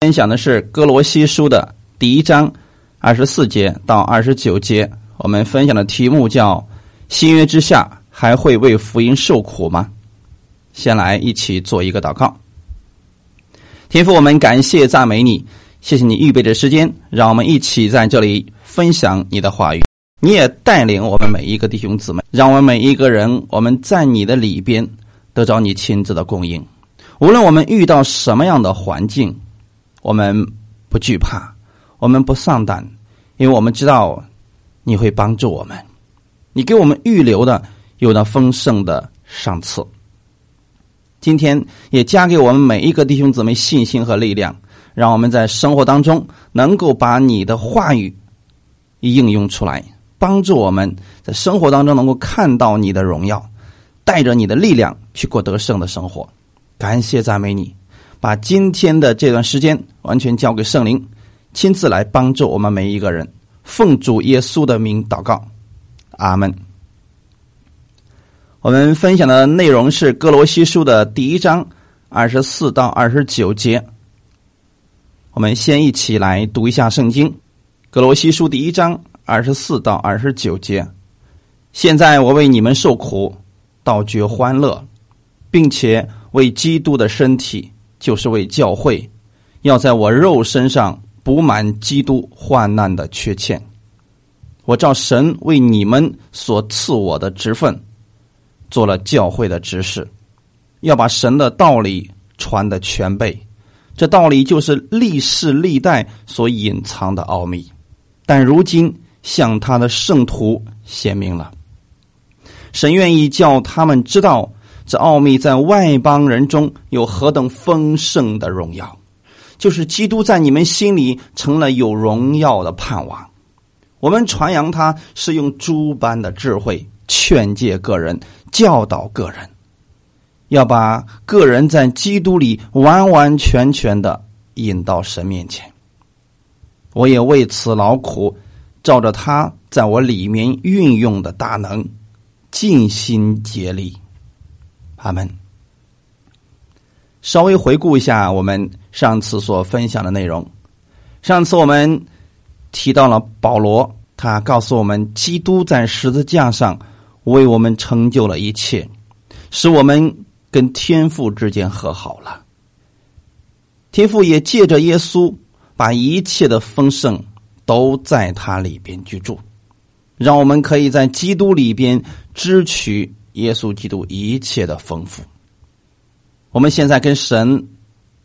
分享的是哥罗西书的第一章二十四节到二十九节。我们分享的题目叫“新约之下还会为福音受苦吗？”先来一起做一个祷告。天父，我们感谢赞美你，谢谢你预备的时间，让我们一起在这里分享你的话语。你也带领我们每一个弟兄姊妹，让我们每一个人，我们在你的里边得着你亲自的供应。无论我们遇到什么样的环境，我们不惧怕，我们不丧胆，因为我们知道你会帮助我们。你给我们预留的有了丰盛的赏赐。今天也加给我们每一个弟兄姊妹信心和力量，让我们在生活当中能够把你的话语应用出来，帮助我们在生活当中能够看到你的荣耀，带着你的力量去过得胜的生活。感谢赞美你，把今天的这段时间完全交给圣灵，亲自来帮助我们每一个人。奉主耶稣的名祷告，阿门。我们分享的内容是哥罗西书的第一章二十四到二十九节。我们先一起来读一下圣经，哥罗西书第一章二十四到二十九节。现在我为你们受苦，倒觉欢乐，并且为基督的身体，就是为教会，要在我肉身上补满基督患难的缺欠。我照神为你们所赐我的职分。做了教会的执事，要把神的道理传的全备。这道理就是历世历代所隐藏的奥秘，但如今向他的圣徒显明了。神愿意叫他们知道，这奥秘在外邦人中有何等丰盛的荣耀，就是基督在你们心里成了有荣耀的盼望。我们传扬他是用诸般的智慧劝诫个人。教导个人，要把个人在基督里完完全全的引到神面前。我也为此劳苦，照着他在我里面运用的大能，尽心竭力。阿门。稍微回顾一下我们上次所分享的内容。上次我们提到了保罗，他告诉我们，基督在十字架上。为我们成就了一切，使我们跟天父之间和好了。天父也借着耶稣，把一切的丰盛都在他里边居住，让我们可以在基督里边支取耶稣基督一切的丰富。我们现在跟神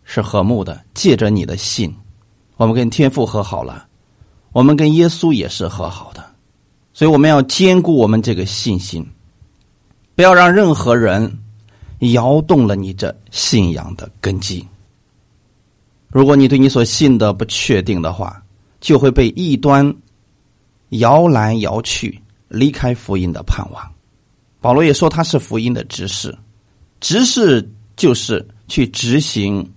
是和睦的，借着你的信，我们跟天父和好了，我们跟耶稣也是和好的。所以我们要兼顾我们这个信心，不要让任何人摇动了你这信仰的根基。如果你对你所信的不确定的话，就会被异端摇来摇去，离开福音的盼望。保罗也说他是福音的执事，执事就是去执行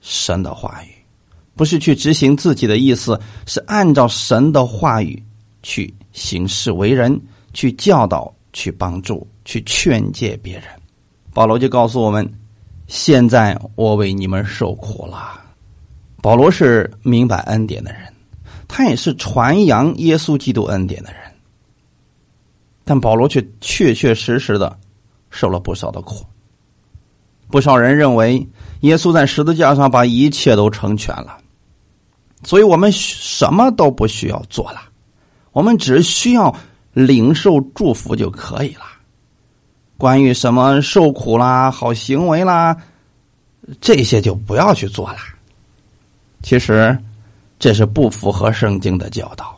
神的话语，不是去执行自己的意思，是按照神的话语去。行事为人，去教导，去帮助，去劝诫别人。保罗就告诉我们：现在我为你们受苦了。保罗是明白恩典的人，他也是传扬耶稣基督恩典的人。但保罗却确确实实的受了不少的苦。不少人认为耶稣在十字架上把一切都成全了，所以我们什么都不需要做了。我们只需要领受祝福就可以了。关于什么受苦啦、好行为啦，这些就不要去做了。其实这是不符合圣经的教导。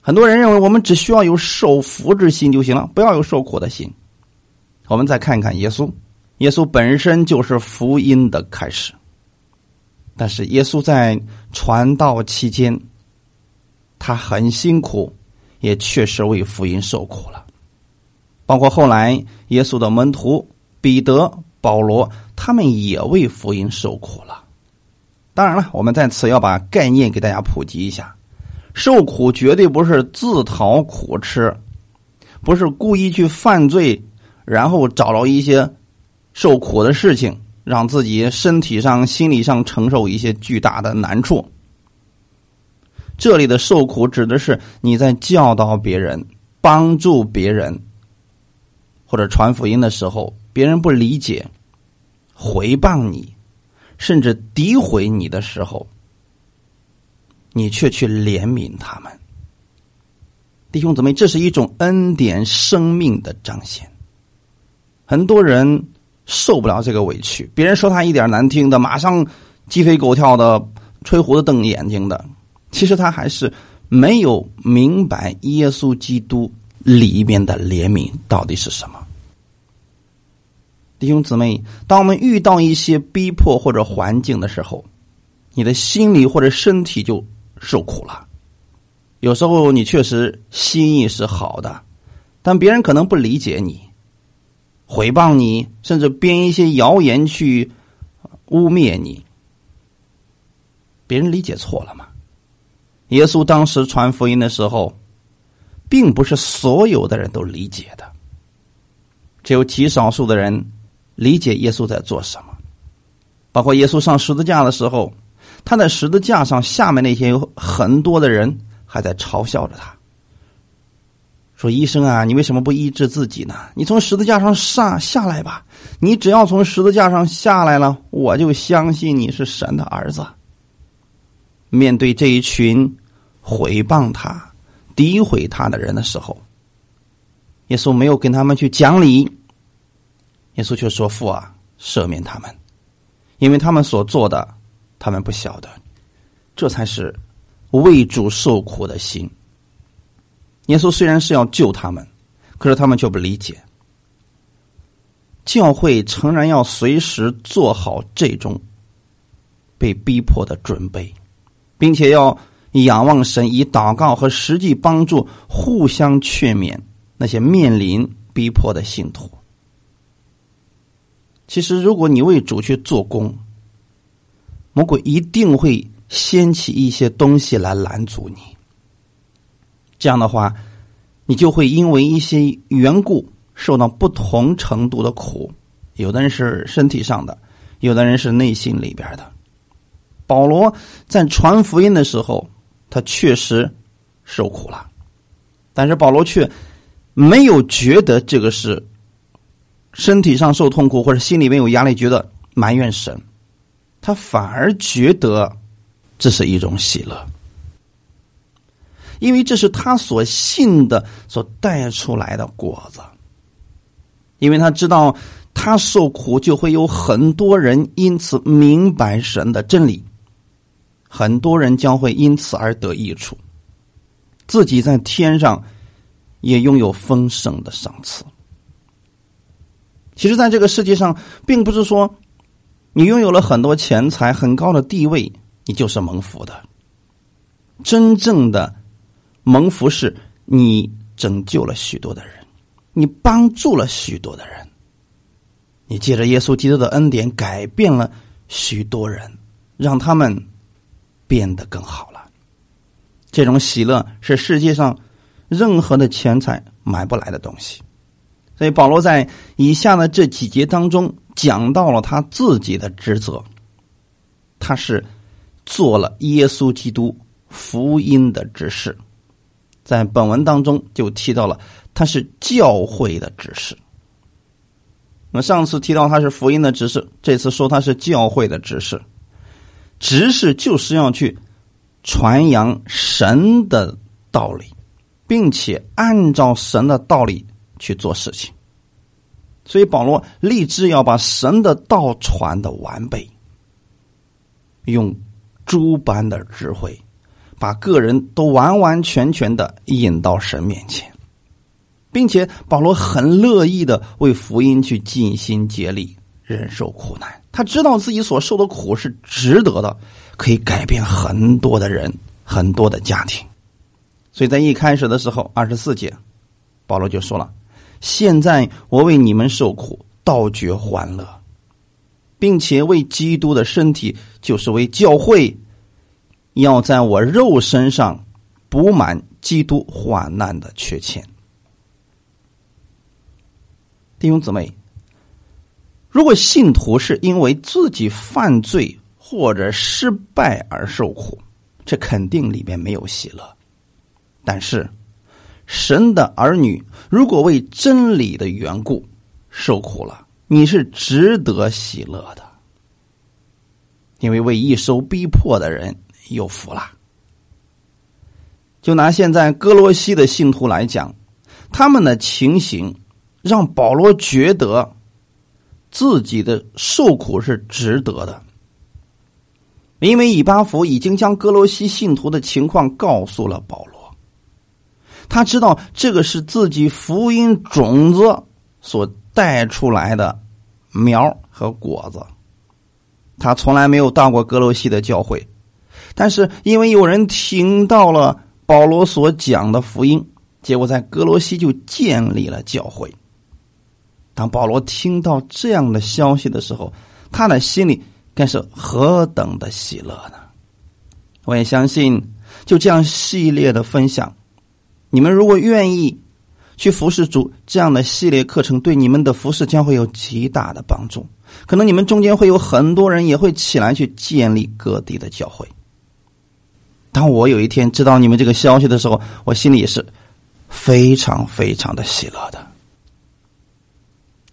很多人认为我们只需要有受福之心就行了，不要有受苦的心。我们再看看耶稣，耶稣本身就是福音的开始，但是耶稣在传道期间。他很辛苦，也确实为福音受苦了。包括后来耶稣的门徒彼得、保罗，他们也为福音受苦了。当然了，我们在此要把概念给大家普及一下：受苦绝对不是自讨苦吃，不是故意去犯罪，然后找了一些受苦的事情让自己身体上、心理上承受一些巨大的难处。这里的受苦指的是你在教导别人、帮助别人或者传福音的时候，别人不理解、回谤你，甚至诋毁你的时候，你却去怜悯他们。弟兄姊妹，这是一种恩典生命的彰显。很多人受不了这个委屈，别人说他一点难听的，马上鸡飞狗跳的、吹胡子瞪眼睛的。其实他还是没有明白耶稣基督里面的怜悯到底是什么。弟兄姊妹，当我们遇到一些逼迫或者环境的时候，你的心理或者身体就受苦了。有时候你确实心意是好的，但别人可能不理解你。诽谤你，甚至编一些谣言去污蔑你，别人理解错了吗？耶稣当时传福音的时候，并不是所有的人都理解的，只有极少数的人理解耶稣在做什么。包括耶稣上十字架的时候，他在十字架上下面那些有很多的人还在嘲笑着他。说医生啊，你为什么不医治自己呢？你从十字架上上下来吧。你只要从十字架上下来了，我就相信你是神的儿子。面对这一群毁谤他、诋毁他的人的时候，耶稣没有跟他们去讲理，耶稣却说：“父啊，赦免他们，因为他们所做的，他们不晓得。”这才是为主受苦的心。耶稣虽然是要救他们，可是他们却不理解。教会诚然要随时做好这种被逼迫的准备，并且要仰望神，以祷告和实际帮助互相劝勉那些面临逼迫的信徒。其实，如果你为主去做工，魔鬼一定会掀起一些东西来拦阻你。这样的话，你就会因为一些缘故受到不同程度的苦。有的人是身体上的，有的人是内心里边的。保罗在传福音的时候，他确实受苦了，但是保罗却没有觉得这个是身体上受痛苦或者心里面有压力，觉得埋怨神，他反而觉得这是一种喜乐。因为这是他所信的所带出来的果子，因为他知道他受苦就会有很多人因此明白神的真理，很多人将会因此而得益处，自己在天上也拥有丰盛的赏赐。其实，在这个世界上，并不是说你拥有了很多钱财、很高的地位，你就是蒙福的，真正的。蒙福是你拯救了许多的人，你帮助了许多的人，你借着耶稣基督的恩典改变了许多人，让他们变得更好了。这种喜乐是世界上任何的钱财买不来的东西。所以保罗在以下的这几节当中讲到了他自己的职责，他是做了耶稣基督福音的指示。在本文当中就提到了他是教会的指示。那上次提到他是福音的指示，这次说他是教会的指示。指示就是要去传扬神的道理，并且按照神的道理去做事情。所以保罗立志要把神的道传的完备，用诸般的智慧。把个人都完完全全的引到神面前，并且保罗很乐意的为福音去尽心竭力，忍受苦难。他知道自己所受的苦是值得的，可以改变很多的人、很多的家庭。所以在一开始的时候，二十四节，保罗就说了：“现在我为你们受苦，倒觉欢乐，并且为基督的身体，就是为教会。”要在我肉身上补满基督患难的缺欠，弟兄姊妹，如果信徒是因为自己犯罪或者失败而受苦，这肯定里边没有喜乐。但是，神的儿女如果为真理的缘故受苦了，你是值得喜乐的，因为为一受逼迫的人有福了。就拿现在哥罗西的信徒来讲，他们的情形让保罗觉得。自己的受苦是值得的，因为以巴弗已经将哥罗西信徒的情况告诉了保罗。他知道这个是自己福音种子所带出来的苗和果子。他从来没有到过哥罗西的教会，但是因为有人听到了保罗所讲的福音，结果在哥罗西就建立了教会。当保罗听到这样的消息的时候，他的心里该是何等的喜乐呢？我也相信，就这样系列的分享，你们如果愿意去服侍主，这样的系列课程对你们的服侍将会有极大的帮助。可能你们中间会有很多人也会起来去建立各地的教会。当我有一天知道你们这个消息的时候，我心里也是非常非常的喜乐的。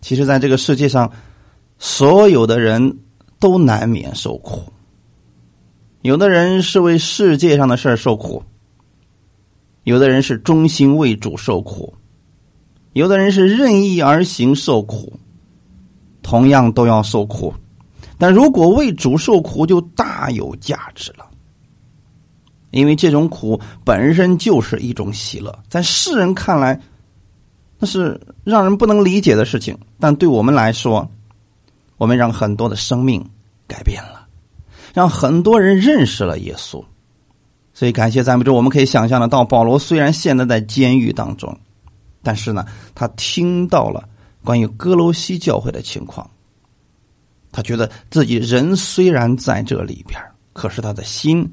其实，在这个世界上，所有的人都难免受苦。有的人是为世界上的事受苦，有的人是忠心为主受苦，有的人是任意而行受苦，同样都要受苦。但如果为主受苦，就大有价值了，因为这种苦本身就是一种喜乐，在世人看来。那是让人不能理解的事情，但对我们来说，我们让很多的生命改变了，让很多人认识了耶稣。所以感谢赞美主，我们可以想象得到，保罗虽然现在在监狱当中，但是呢，他听到了关于哥罗西教会的情况，他觉得自己人虽然在这里边，可是他的心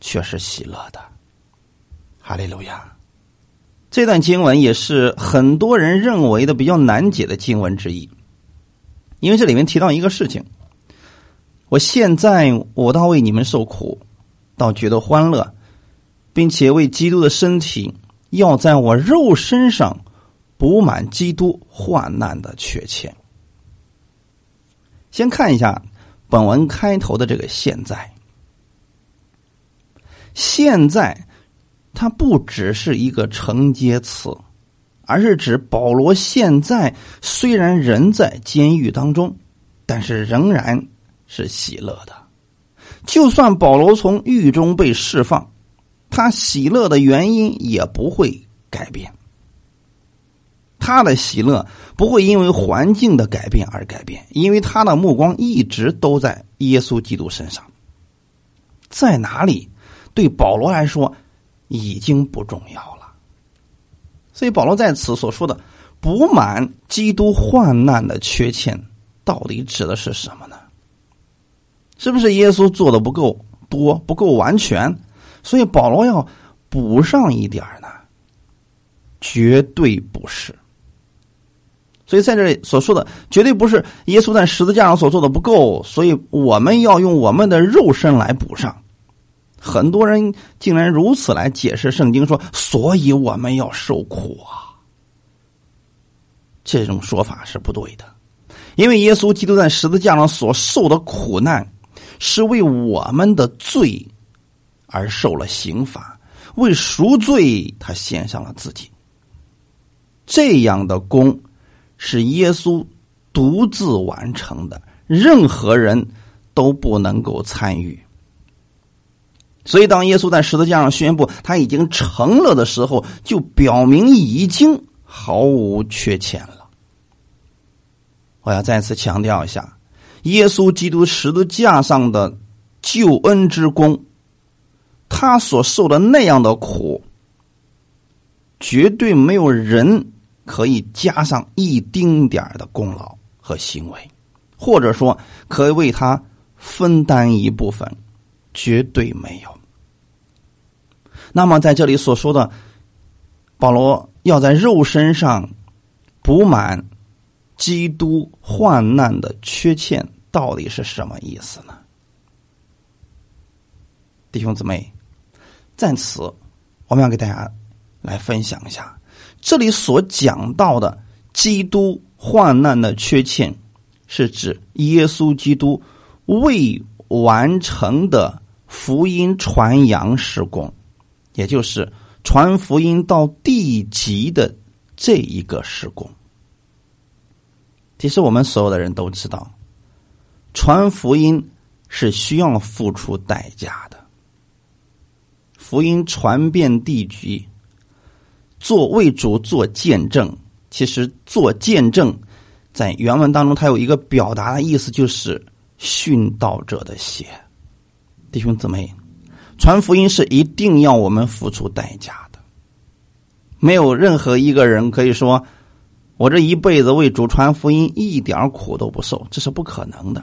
却是喜乐的。哈利路亚。这段经文也是很多人认为的比较难解的经文之一，因为这里面提到一个事情：我现在我倒为你们受苦，倒觉得欢乐，并且为基督的身体要在我肉身上补满基督患难的缺欠。先看一下本文开头的这个“现在”，现在。它不只是一个承接词，而是指保罗现在虽然人在监狱当中，但是仍然是喜乐的。就算保罗从狱中被释放，他喜乐的原因也不会改变。他的喜乐不会因为环境的改变而改变，因为他的目光一直都在耶稣基督身上。在哪里，对保罗来说。已经不重要了，所以保罗在此所说的“补满基督患难的缺欠”，到底指的是什么呢？是不是耶稣做的不够多、不够完全，所以保罗要补上一点呢？绝对不是。所以在这里所说的，绝对不是耶稣在十字架上所做的不够，所以我们要用我们的肉身来补上。很多人竟然如此来解释圣经，说：“所以我们要受苦啊。”这种说法是不对的，因为耶稣基督在十字架上所受的苦难，是为我们的罪而受了刑罚，为赎罪，他献上了自己。这样的功是耶稣独自完成的，任何人都不能够参与。所以，当耶稣在十字架上宣布他已经成了的时候，就表明已经毫无缺欠了。我要再次强调一下，耶稣基督十字架上的救恩之功，他所受的那样的苦，绝对没有人可以加上一丁点的功劳和行为，或者说可以为他分担一部分，绝对没有。那么，在这里所说的，保罗要在肉身上补满基督患难的缺欠到底是什么意思呢？弟兄姊妹，在此我们要给大家来分享一下，这里所讲到的基督患难的缺欠，是指耶稣基督未完成的福音传扬施工，也就是传福音到地极的这一个施工。其实我们所有的人都知道，传福音是需要付出代价的。福音传遍地局，做为主做见证。其实做见证，在原文当中，它有一个表达的意思，就是殉道者的血。弟兄姊妹，传福音是一定要我们付出代价的。没有任何一个人可以说，我这一辈子为主传福音一点苦都不受，这是不可能的。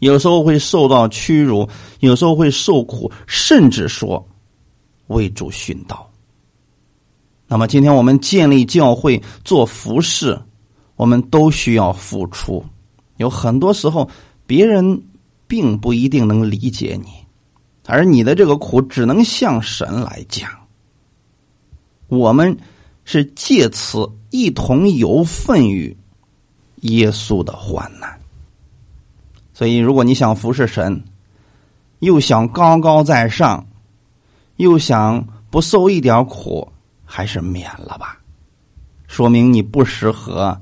有时候会受到屈辱，有时候会受苦，甚至说为主殉道。那么，今天我们建立教会做服饰，我们都需要付出。有很多时候，别人并不一定能理解你，而你的这个苦只能向神来讲。我们是借此一同有份于耶稣的患难。所以，如果你想服侍神，又想高高在上，又想不受一点苦，还是免了吧。说明你不适合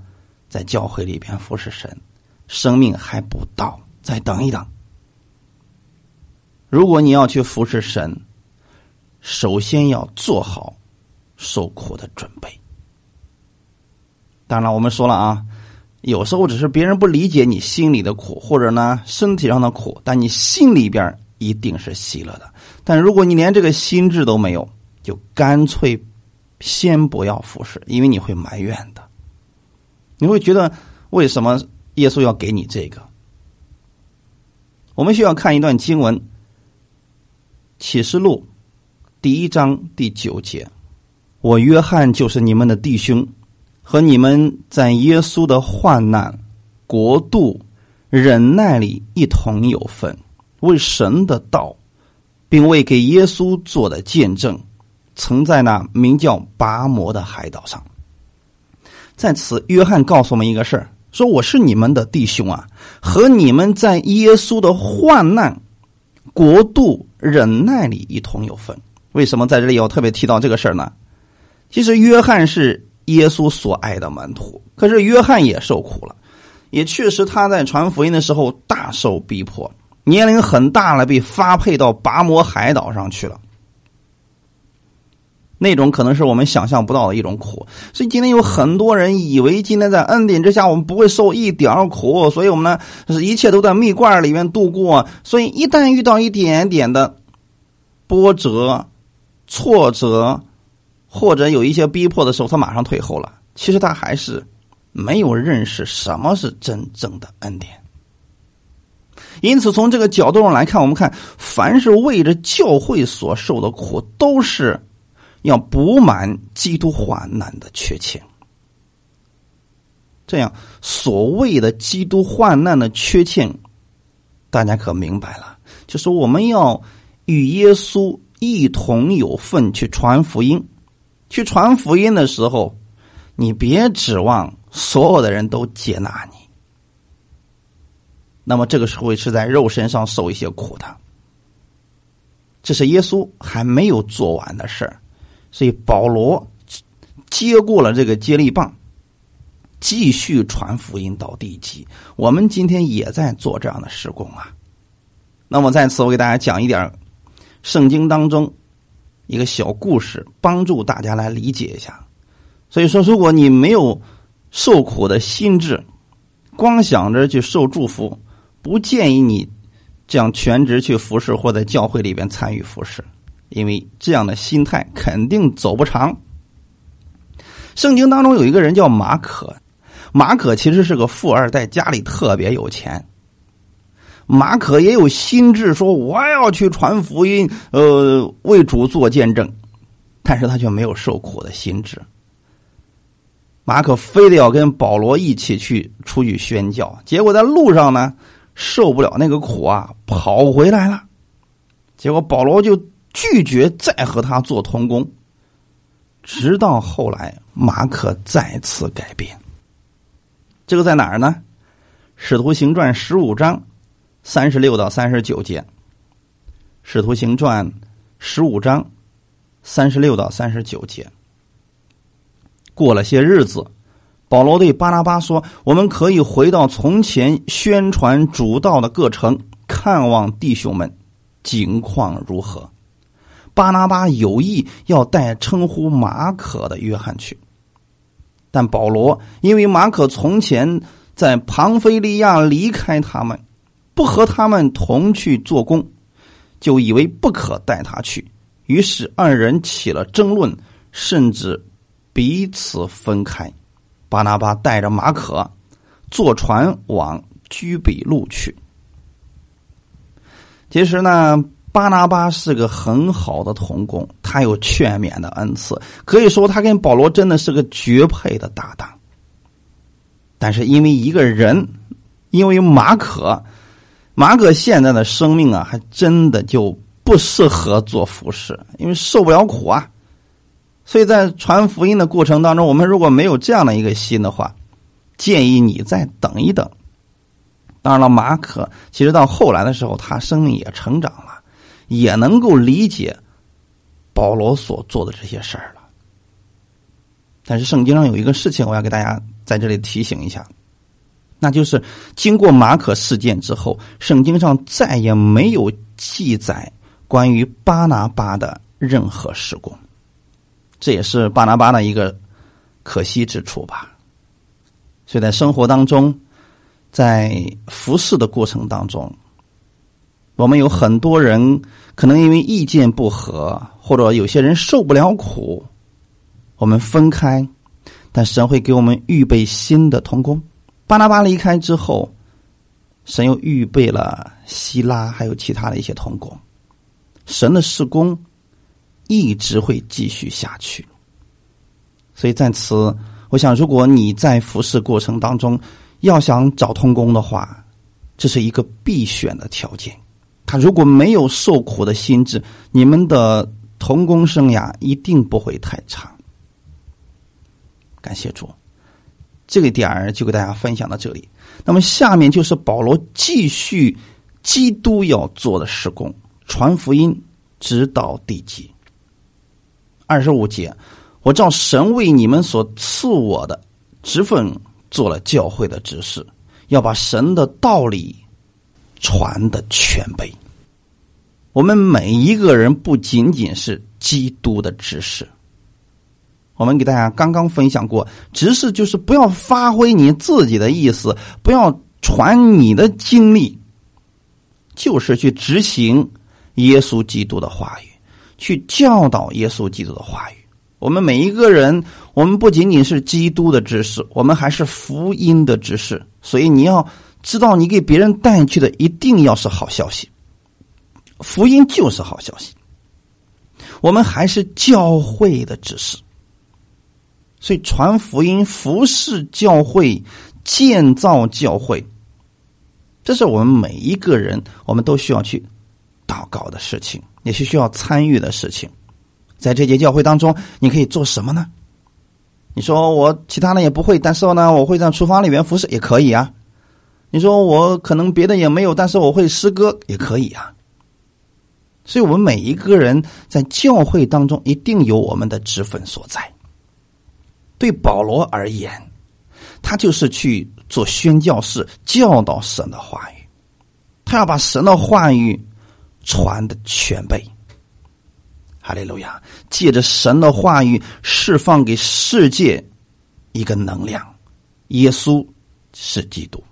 在教会里边服侍神，生命还不到，再等一等。如果你要去服侍神，首先要做好受苦的准备。当然，我们说了啊。有时候只是别人不理解你心里的苦，或者呢身体上的苦，但你心里边一定是喜乐的。但如果你连这个心智都没有，就干脆先不要服侍，因为你会埋怨的。你会觉得为什么耶稣要给你这个？我们需要看一段经文，《启示录》第一章第九节：“我约翰就是你们的弟兄。”和你们在耶稣的患难、国度、忍耐里一同有份，为神的道，并为给耶稣做的见证，曾在那名叫拔摩的海岛上。在此，约翰告诉我们一个事儿：说我是你们的弟兄啊，和你们在耶稣的患难、国度、忍耐里一同有份。为什么在这里要特别提到这个事儿呢？其实，约翰是。耶稣所爱的门徒，可是约翰也受苦了，也确实他在传福音的时候大受逼迫，年龄很大了，被发配到拔摩海岛上去了。那种可能是我们想象不到的一种苦，所以今天有很多人以为今天在恩典之下我们不会受一点苦，所以我们呢是一切都在蜜罐里面度过，所以一旦遇到一点点的波折、挫折。或者有一些逼迫的时候，他马上退后了。其实他还是没有认识什么是真正的恩典。因此，从这个角度上来看，我们看，凡是为着教会所受的苦，都是要补满基督患难的缺欠。这样，所谓的基督患难的缺欠，大家可明白了？就是我们要与耶稣一同有份去传福音。去传福音的时候，你别指望所有的人都接纳你。那么这个时候是在肉身上受一些苦的。这是耶稣还没有做完的事儿，所以保罗接过了这个接力棒，继续传福音到地极。我们今天也在做这样的施工啊。那么在此，我给大家讲一点圣经当中。一个小故事，帮助大家来理解一下。所以说，如果你没有受苦的心智，光想着去受祝福，不建议你这样全职去服侍或在教会里边参与服侍，因为这样的心态肯定走不长。圣经当中有一个人叫马可，马可其实是个富二代，家里特别有钱。马可也有心智，说我要去传福音，呃，为主做见证，但是他却没有受苦的心智。马可非得要跟保罗一起去出去宣教，结果在路上呢受不了那个苦啊，跑回来了。结果保罗就拒绝再和他做同工，直到后来马可再次改变。这个在哪儿呢？《使徒行传》十五章三十六到三十九节，《使徒行传》十五章三十六到三十九节。过了些日子，保罗对巴拿巴说：“我们可以回到从前宣传主道的各城，看望弟兄们，景况如何？”巴拿巴有意要带称呼马可的约翰去，但保罗因为马可从前在庞菲利亚离开他们，不和他们同去做工，就以为不可带他去，于是二人起了争论，甚至。彼此分开，巴拿巴带着马可坐船往居比路去。其实呢，巴拿巴是个很好的童工，他有劝勉的恩赐，可以说他跟保罗真的是个绝配的搭档。但是因为一个人，因为马可，马可现在的生命啊，还真的就不适合做服侍，因为受不了苦啊。所以在传福音的过程当中，我们如果没有这样的一个心的话，建议你再等一等。当然了，马可其实到后来的时候，他生命也成长了，也能够理解保罗所做的这些事儿了。但是圣经上有一个事情，我要给大家在这里提醒一下，那就是经过马可事件之后，圣经上再也没有记载关于巴拿巴的任何事故。这也是巴拿巴的一个可惜之处吧。所以在生活当中，在服侍的过程当中，我们有很多人可能因为意见不合，或者有些人受不了苦，我们分开，但神会给我们预备新的同工。巴拿巴离开之后，神又预备了希拉，还有其他的一些同工。神的施工。一直会继续下去，所以在此，我想，如果你在服侍过程当中要想找通工的话，这是一个必选的条件。他如果没有受苦的心智，你们的童工生涯一定不会太长。感谢主，这个点儿就给大家分享到这里。那么下面就是保罗继续基督要做的施工，传福音直到地极。二十五节，我照神为你们所赐我的职分做了教会的指示，要把神的道理传的全备。我们每一个人不仅仅是基督的指示。我们给大家刚刚分享过，指示就是不要发挥你自己的意思，不要传你的经历，就是去执行耶稣基督的话语。去教导耶稣基督的话语。我们每一个人，我们不仅仅是基督的知识，我们还是福音的知识。所以你要知道，你给别人带去的一定要是好消息。福音就是好消息。我们还是教会的知识，所以传福音、服侍教会、建造教会，这是我们每一个人我们都需要去祷告的事情。也是需要参与的事情，在这节教会当中，你可以做什么呢？你说我其他的也不会，但是呢，我会在厨房里面服侍也可以啊。你说我可能别的也没有，但是我会诗歌也可以啊。所以，我们每一个人在教会当中一定有我们的职分所在。对保罗而言，他就是去做宣教士，教导神的话语，他要把神的话语。传的全备，哈利路亚！借着神的话语释放给世界一个能量，耶稣是基督。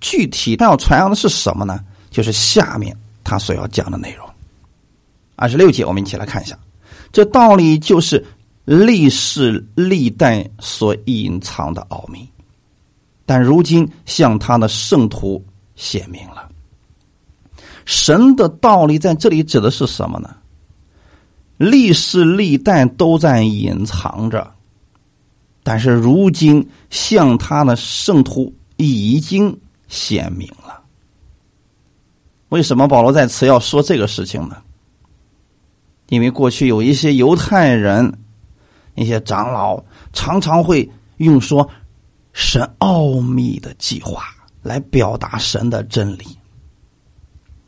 具体他要传扬的是什么呢？就是下面他所要讲的内容。二十六节，我们一起来看一下，这道理就是历世历代所隐藏的奥秘，但如今向他的圣徒显明了。神的道理在这里指的是什么呢？历世历代都在隐藏着，但是如今向他的圣徒已经显明了。为什么保罗在此要说这个事情呢？因为过去有一些犹太人、一些长老常常会用说神奥秘的计划来表达神的真理，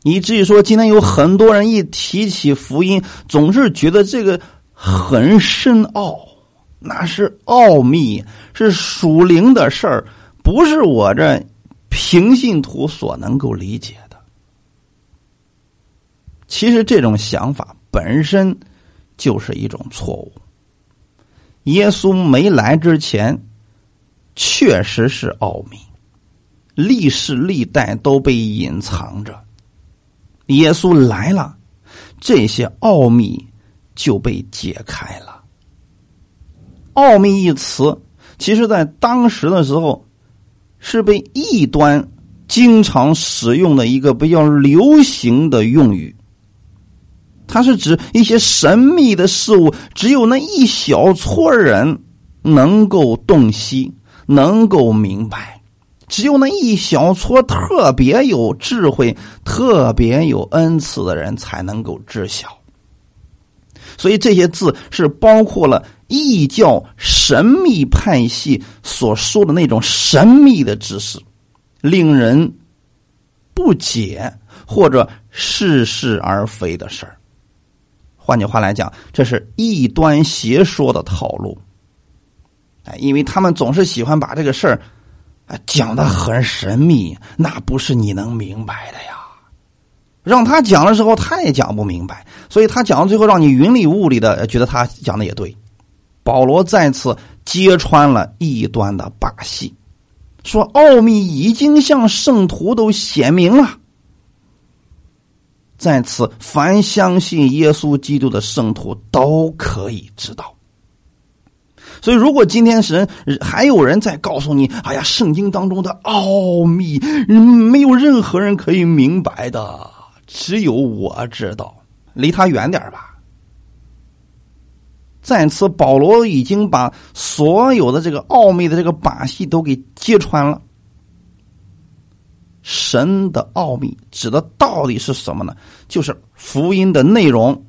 以至于说今天有很多人一提起福音，总是觉得这个很深奥，那是奥秘，是属灵的事儿，不是我这平信徒所能够理解的。其实这种想法本身就是一种错误。耶稣没来之前，确实是奥秘，历世历代都被隐藏着。耶稣来了，这些奥秘就被解开了。奥秘一词，其实在当时的时候是被异端经常使用的一个比较流行的用语。它是指一些神秘的事物，只有那一小撮人能够洞悉、能够明白，只有那一小撮特别有智慧、特别有恩赐的人才能够知晓。所以这些字是包括了异教神秘派系所说的那种神秘的知识，令人不解或者似是而非的事儿。换句话来讲，这是异端邪说的套路。哎，因为他们总是喜欢把这个事儿啊讲的很神秘，那不是你能明白的呀。让他讲的时候，他也讲不明白，所以他讲到最后，让你云里雾里的，觉得他讲的也对。保罗再次揭穿了异端的把戏，说奥秘已经向圣徒都显明了。在此，凡相信耶稣基督的圣徒都可以知道。所以，如果今天神还有人在告诉你：“哎呀，圣经当中的奥秘，没有任何人可以明白的，只有我知道。”离他远点吧。在此，保罗已经把所有的这个奥秘的这个把戏都给揭穿了。神的奥秘指的到底是什么呢？就是福音的内容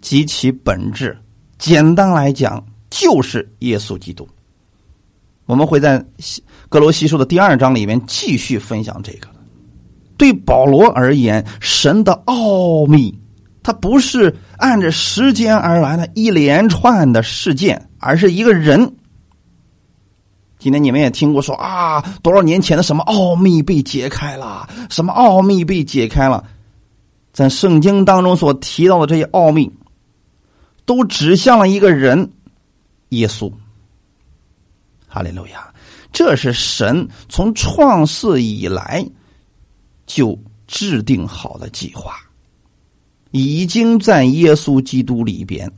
及其本质。简单来讲，就是耶稣基督。我们会在格罗西书的第二章里面继续分享这个。对保罗而言，神的奥秘，它不是按着时间而来的一连串的事件，而是一个人。今天你们也听过说啊，多少年前的什么奥秘被解开了，什么奥秘被解开了，在圣经当中所提到的这些奥秘，都指向了一个人——耶稣。哈利路亚！这是神从创世以来就制定好的计划，已经在耶稣基督里边。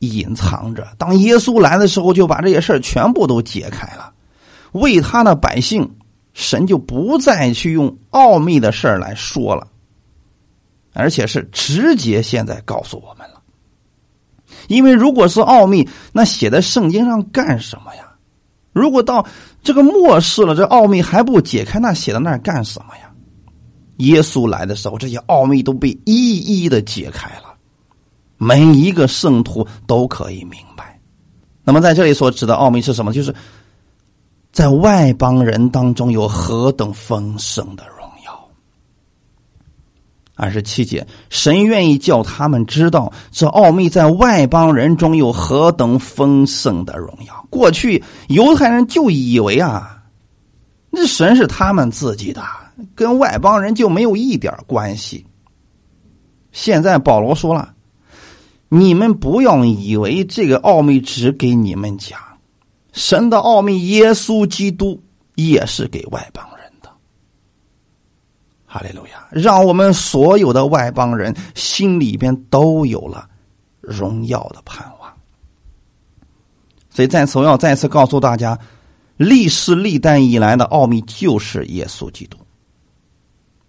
隐藏着，当耶稣来的时候，就把这些事儿全部都解开了。为他的百姓，神就不再去用奥秘的事儿来说了，而且是直接现在告诉我们了。因为如果是奥秘，那写在圣经上干什么呀？如果到这个末世了，这奥秘还不解开，那写在那儿干什么呀？耶稣来的时候，这些奥秘都被一一的解开了。每一个圣徒都可以明白。那么在这里所指的奥秘是什么？就是在外邦人当中有何等丰盛的荣耀。二十七节，神愿意叫他们知道这奥秘在外邦人中有何等丰盛的荣耀。过去犹太人就以为啊，那神是他们自己的，跟外邦人就没有一点关系。现在保罗说了。你们不要以为这个奥秘只给你们讲，神的奥秘，耶稣基督也是给外邦人的。哈利路亚！让我们所有的外邦人心里边都有了荣耀的盼望。所以在此，我要再次告诉大家，历世历代以来的奥秘就是耶稣基督。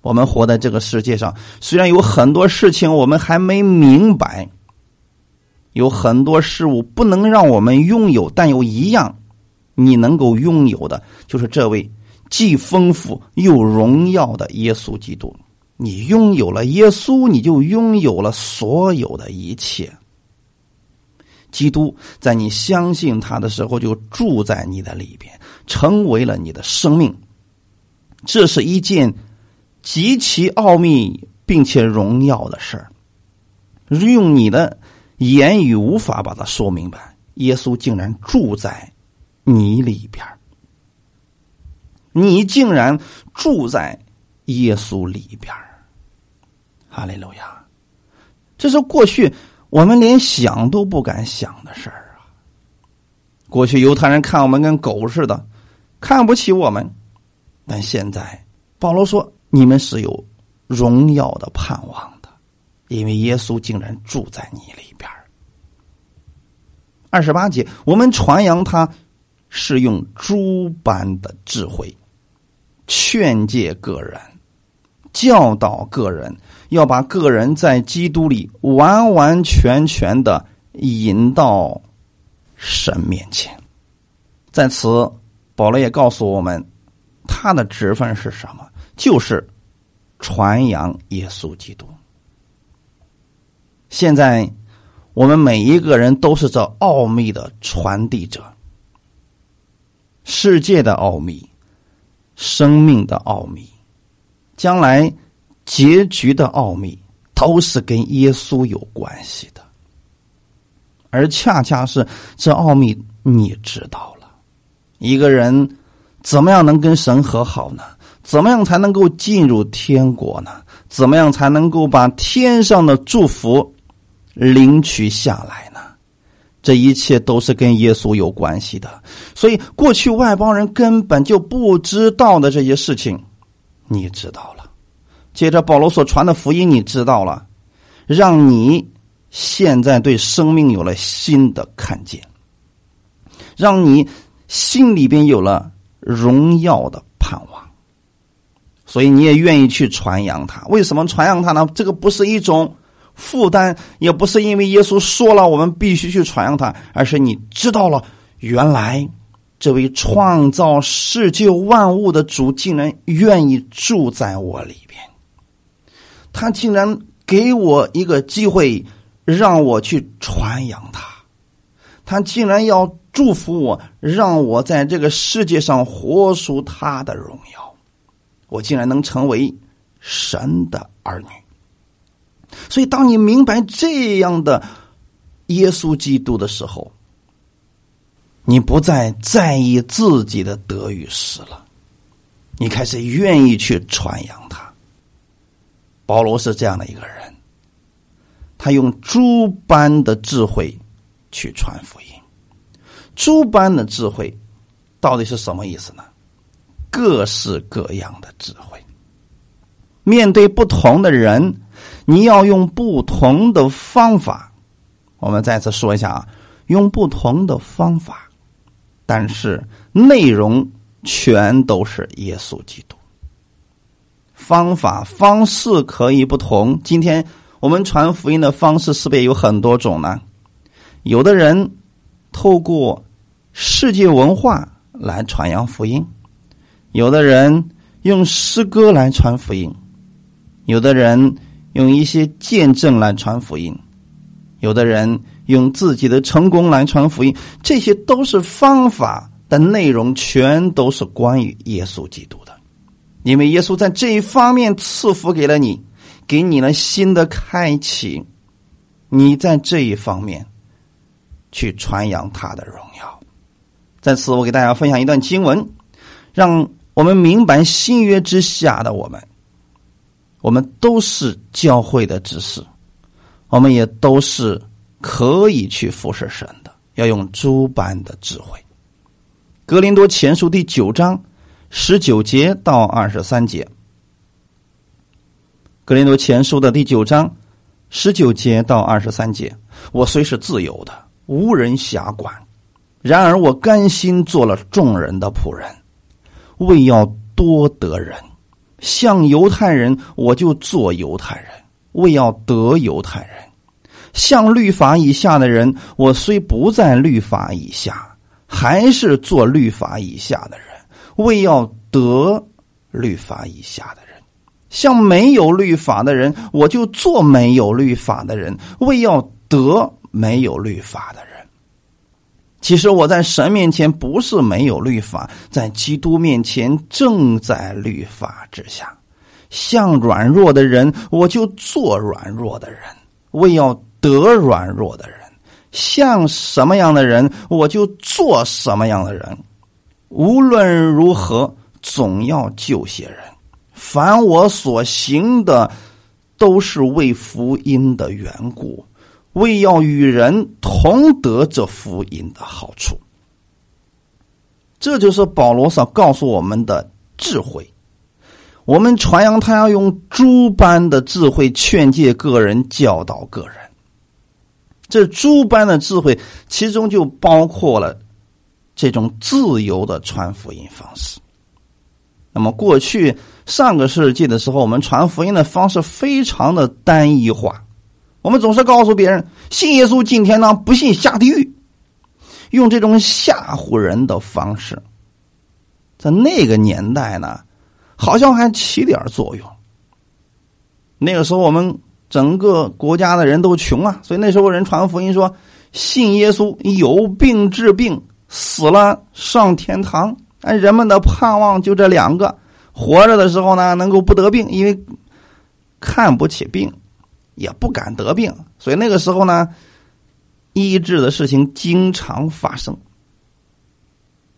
我们活在这个世界上，虽然有很多事情我们还没明白。有很多事物不能让我们拥有，但有一样你能够拥有的，就是这位既丰富又荣耀的耶稣基督。你拥有了耶稣，你就拥有了所有的一切。基督在你相信他的时候，就住在你的里边，成为了你的生命。这是一件极其奥秘并且荣耀的事儿，用你的言语无法把它说明白。耶稣竟然住在你里边你竟然住在耶稣里边哈利路亚！这是过去我们连想都不敢想的事儿啊。过去犹太人看我们跟狗似的，看不起我们。但现在保罗说：“你们是有荣耀的盼望，因为耶稣竟然住在你里边。”二十八节，我们传扬他是用诸般的智慧劝诫个人。教导个人，要把个人在基督里完完全全的引到神面前。在此，保罗也告诉我们，他的职分是什么？就是传扬耶稣基督。现在，我们每一个人都是这奥秘的传递者，世界的奥秘，生命的奥秘。将来结局的奥秘都是跟耶稣有关系的，而恰恰是这奥秘你知道了，一个人怎么样能跟神和好呢？怎么样才能够进入天国呢？怎么样才能够把天上的祝福领取下来呢？这一切都是跟耶稣有关系的，所以过去外邦人根本就不知道的这些事情。你知道了，接着保罗所传的福音，你知道了，让你现在对生命有了新的看见，让你心里边有了荣耀的盼望，所以你也愿意去传扬它。为什么传扬它呢？这个不是一种负担，也不是因为耶稣说了我们必须去传扬它，而是你知道了原来。这位创造世界万物的主，竟然愿意住在我里边。他竟然给我一个机会，让我去传扬他。他竟然要祝福我，让我在这个世界上活出他的荣耀。我竟然能成为神的儿女。所以，当你明白这样的耶稣基督的时候，你不再在意自己的得与失了，你开始愿意去传扬他。保罗是这样的一个人，他用诸般的智慧去传福音。诸般的智慧到底是什么意思呢？各式各样的智慧。面对不同的人，你要用不同的方法。我们再次说一下啊，用不同的方法。但是内容全都是耶稣基督，方法方式可以不同。今天我们传福音的方式是不是有很多种呢？有的人透过世界文化来传扬福音，有的人用诗歌来传福音，有的人用一些见证来传福音，有的人。用自己的成功来传福音，这些都是方法的内容，全都是关于耶稣基督的。因为耶稣在这一方面赐福给了你，给你了新的开启，你在这一方面去传扬他的荣耀。在此，我给大家分享一段经文，让我们明白新约之下的我们，我们都是教会的知识，我们也都是。可以去服侍神的，要用诸般的智慧。格林多前书第九章十九节到二十三节。格林多前书的第九章十九节到二十三节，我虽是自由的，无人辖管，然而我甘心做了众人的仆人，为要多得人。像犹太人，我就做犹太人，为要得犹太人。像律法以下的人，我虽不在律法以下，还是做律法以下的人，为要得律法以下的人；像没有律法的人，我就做没有律法的人，为要得没有律法的人。其实我在神面前不是没有律法，在基督面前正在律法之下。像软弱的人，我就做软弱的人，为要。得软弱的人，像什么样的人，我就做什么样的人。无论如何，总要救些人。凡我所行的，都是为福音的缘故，为要与人同得这福音的好处。这就是保罗所告诉我们的智慧。我们传扬他要用诸般的智慧劝诫个人，教导个人。这诸般的智慧，其中就包括了这种自由的传福音方式。那么，过去上个世纪的时候，我们传福音的方式非常的单一化。我们总是告诉别人，信耶稣进天堂，不信下地狱，用这种吓唬人的方式，在那个年代呢，好像还起点作用。那个时候，我们。整个国家的人都穷啊，所以那时候人传福音说，信耶稣有病治病，死了上天堂。哎，人们的盼望就这两个：活着的时候呢，能够不得病，因为看不起病，也不敢得病，所以那个时候呢，医治的事情经常发生。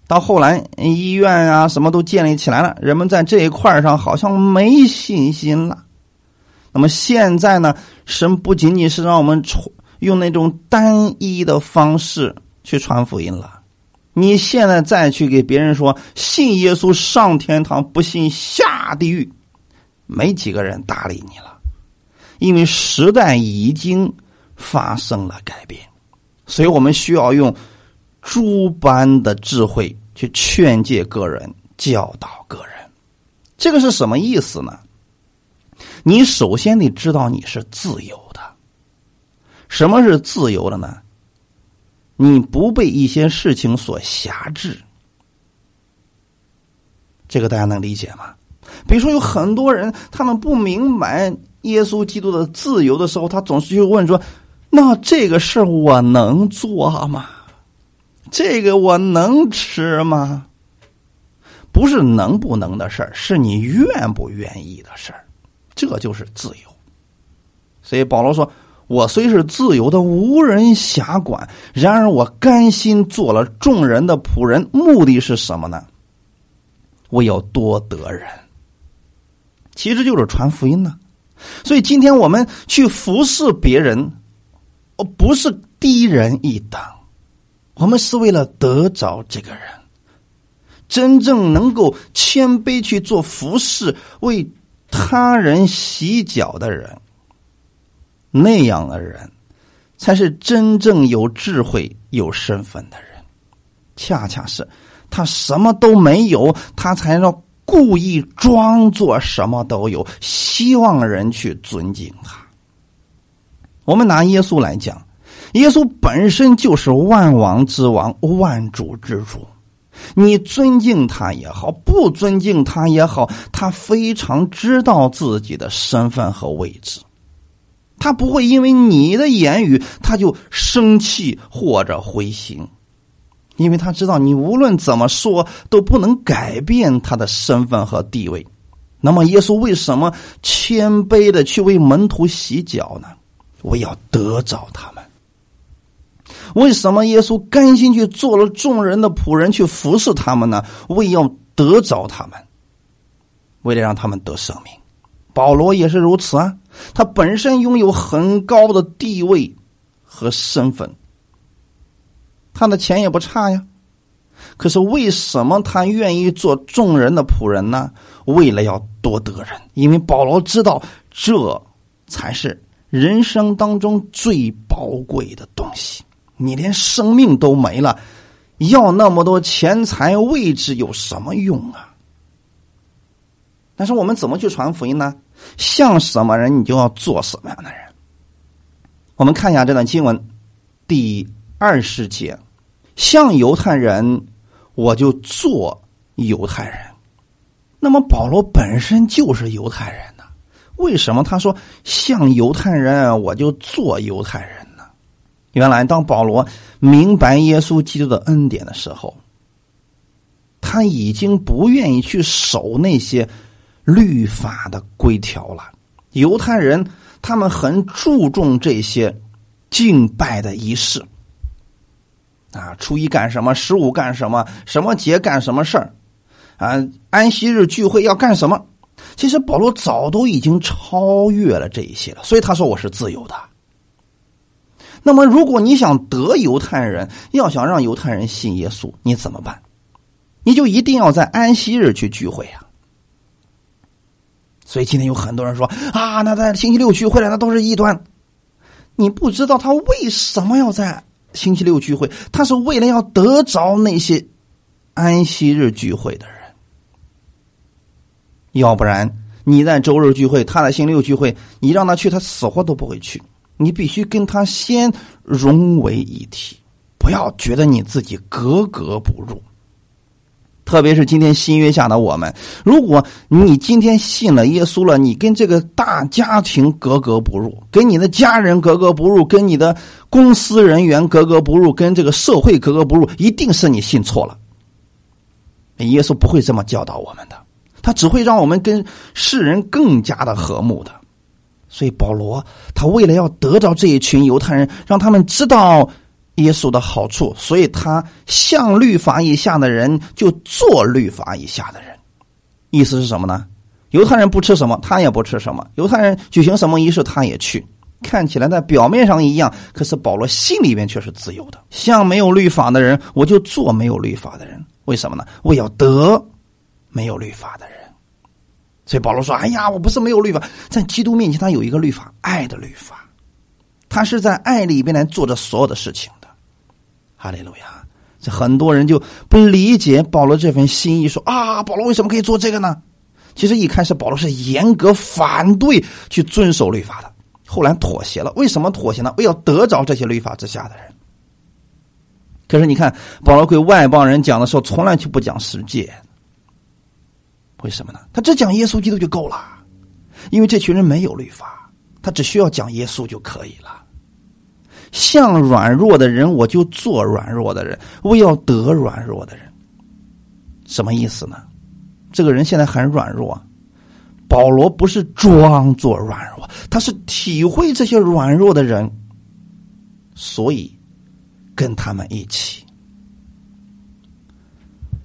到后来，医院啊什么都建立起来了，人们在这一块上好像没信心了。那么现在呢？神不仅仅是让我们传用那种单一的方式去传福音了。你现在再去给别人说信耶稣上天堂，不信下地狱，没几个人搭理你了。因为时代已经发生了改变，所以我们需要用诸般的智慧去劝诫个人、教导个人。这个是什么意思呢？你首先得知道你是自由的。什么是自由的呢？你不被一些事情所辖制。这个大家能理解吗？比如说，有很多人他们不明白耶稣基督的自由的时候，他总是去问说：“那这个事我能做吗？这个我能吃吗？”不是能不能的事儿，是你愿不愿意的事儿。这就是自由，所以保罗说：“我虽是自由的，无人辖管；然而我甘心做了众人的仆人，目的是什么呢？我要多得人。其实就是传福音呢。所以今天我们去服侍别人，哦，不是低人一等，我们是为了得着这个人，真正能够谦卑去做服侍，为。”他人洗脚的人，那样的人，才是真正有智慧、有身份的人。恰恰是他什么都没有，他才要故意装作什么都有，希望人去尊敬他。我们拿耶稣来讲，耶稣本身就是万王之王、万主之主。你尊敬他也好，不尊敬他也好，他非常知道自己的身份和位置，他不会因为你的言语他就生气或者灰心，因为他知道你无论怎么说都不能改变他的身份和地位。那么，耶稣为什么谦卑的去为门徒洗脚呢？我要得着他们。为什么耶稣甘心去做了众人的仆人，去服侍他们呢？为要得着他们，为了让他们得生命。保罗也是如此啊，他本身拥有很高的地位和身份，他的钱也不差呀。可是为什么他愿意做众人的仆人呢？为了要多得人，因为保罗知道这才是人生当中最宝贵的东西。你连生命都没了，要那么多钱财位置有什么用啊？但是我们怎么去传福音呢？像什么人，你就要做什么样的人。我们看一下这段经文第二十节，像犹太人，我就做犹太人。那么保罗本身就是犹太人呢，为什么他说像犹太人，我就做犹太人呢？原来当保罗明白耶稣基督的恩典的时候，他已经不愿意去守那些律法的规条了。犹太人。他们很注重这些敬拜的仪式啊，初一干什么，十五干什么，什么节干什么事儿啊，安息日聚会要干什么？其实保罗早都已经超越了这一些了，所以他说我是自由的。那么，如果你想得犹太人，要想让犹太人信耶稣，你怎么办？你就一定要在安息日去聚会呀。所以今天有很多人说啊，那在星期六聚会了，那都是异端。你不知道他为什么要在星期六聚会，他是为了要得着那些安息日聚会的人。要不然你在周日聚会，他在星期六聚会，你让他去，他死活都不会去。你必须跟他先融为一体，不要觉得你自己格格不入。特别是今天新约下的我们，如果你今天信了耶稣了，你跟这个大家庭格格不入，跟你的家人格格不入，跟你的公司人员格格不入，跟这个社会格格不入，一定是你信错了。耶稣不会这么教导我们的，他只会让我们跟世人更加的和睦的。所以保罗他为了要得着这一群犹太人，让他们知道。耶稣的好处，所以他像律法以下的人就做律法以下的人，意思是什么呢？犹太人不吃什么，他也不吃什么；犹太人举行什么仪式，他也去。看起来在表面上一样，可是保罗心里面却是自由的。像没有律法的人，我就做没有律法的人。为什么呢？我要得没有律法的人。所以保罗说：“哎呀，我不是没有律法，在基督面前，他有一个律法，爱的律法，他是在爱里边来做着所有的事情。”哈利路亚！这很多人就不理解保罗这份心意，说啊，保罗为什么可以做这个呢？其实一开始保罗是严格反对去遵守律法的，后来妥协了。为什么妥协呢？为要得着这些律法之下的人。可是你看，保罗给外邦人讲的时候，从来就不讲世界。为什么呢？他只讲耶稣基督就够了，因为这群人没有律法，他只需要讲耶稣就可以了。像软弱的人，我就做软弱的人；我要得软弱的人，什么意思呢？这个人现在很软弱，保罗不是装作软弱，他是体会这些软弱的人，所以跟他们一起。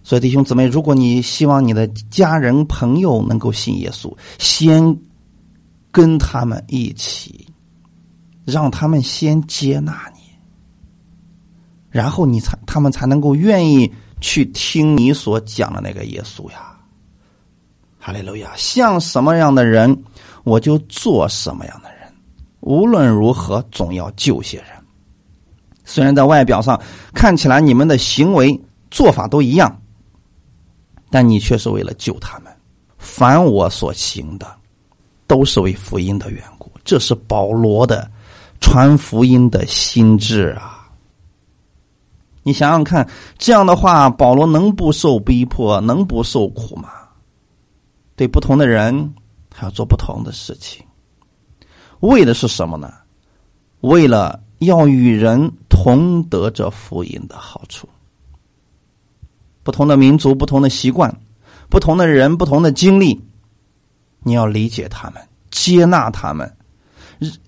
所以弟兄姊妹，如果你希望你的家人朋友能够信耶稣，先跟他们一起。让他们先接纳你，然后你才他们才能够愿意去听你所讲的那个耶稣呀。哈利路亚！像什么样的人，我就做什么样的人。无论如何，总要救些人。虽然在外表上看起来你们的行为做法都一样，但你却是为了救他们。凡我所行的，都是为福音的缘故。这是保罗的。传福音的心智啊！你想想看，这样的话，保罗能不受逼迫，能不受苦吗？对不同的人，他要做不同的事情，为的是什么呢？为了要与人同得这福音的好处。不同的民族，不同的习惯，不同的人，不同的经历，你要理解他们，接纳他们。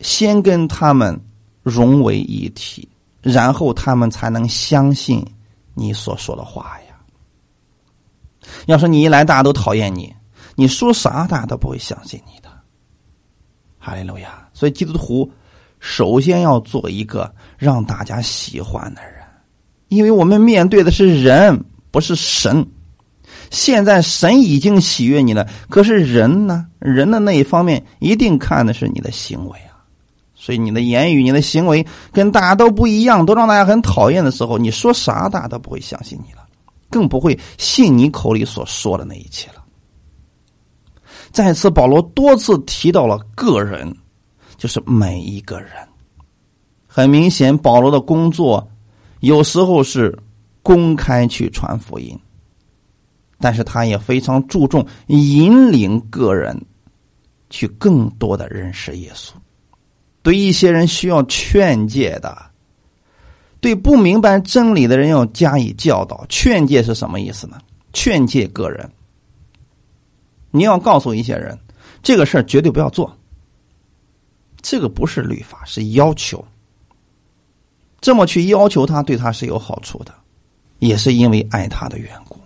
先跟他们融为一体，然后他们才能相信你所说的话呀。要说你一来，大家都讨厌你，你说啥大家都不会相信你的。哈利路亚！所以基督徒首先要做一个让大家喜欢的人，因为我们面对的是人，不是神。现在神已经喜悦你了，可是人呢？人的那一方面一定看的是你的行为啊。所以你的言语、你的行为跟大家都不一样，都让大家很讨厌的时候，你说啥大家都不会相信你了，更不会信你口里所说的那一切了。再次，保罗多次提到了个人，就是每一个人，很明显，保罗的工作有时候是公开去传福音，但是他也非常注重引领个人去更多的认识耶稣。对一些人需要劝诫的，对不明白真理的人要加以教导。劝诫是什么意思呢？劝诫个人，你要告诉一些人，这个事儿绝对不要做。这个不是律法，是要求。这么去要求他，对他是有好处的，也是因为爱他的缘故。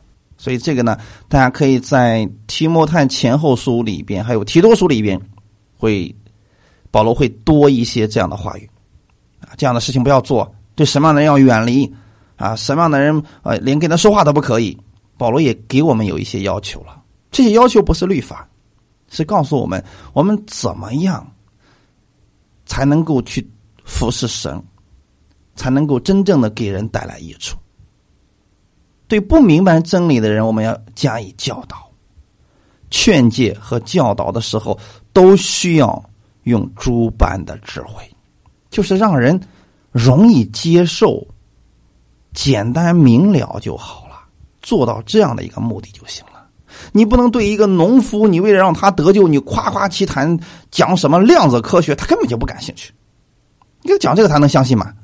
所以这个呢，大家可以在提摩太前后书里边，还有提多书里边，会保罗会多一些这样的话语啊，这样的事情不要做，对什么样的人要远离啊，什么样的人呃，连跟他说话都不可以。保罗也给我们有一些要求了，这些要求不是律法，是告诉我们我们怎么样才能够去服侍神。才能够真正的给人带来益处。对不明白真理的人，我们要加以教导、劝诫和教导的时候，都需要用诸般的智慧，就是让人容易接受、简单明了就好了。做到这样的一个目的就行了。你不能对一个农夫，你为了让他得救，你夸夸其谈讲什么量子科学，他根本就不感兴趣。你给他讲这个，他能相信吗？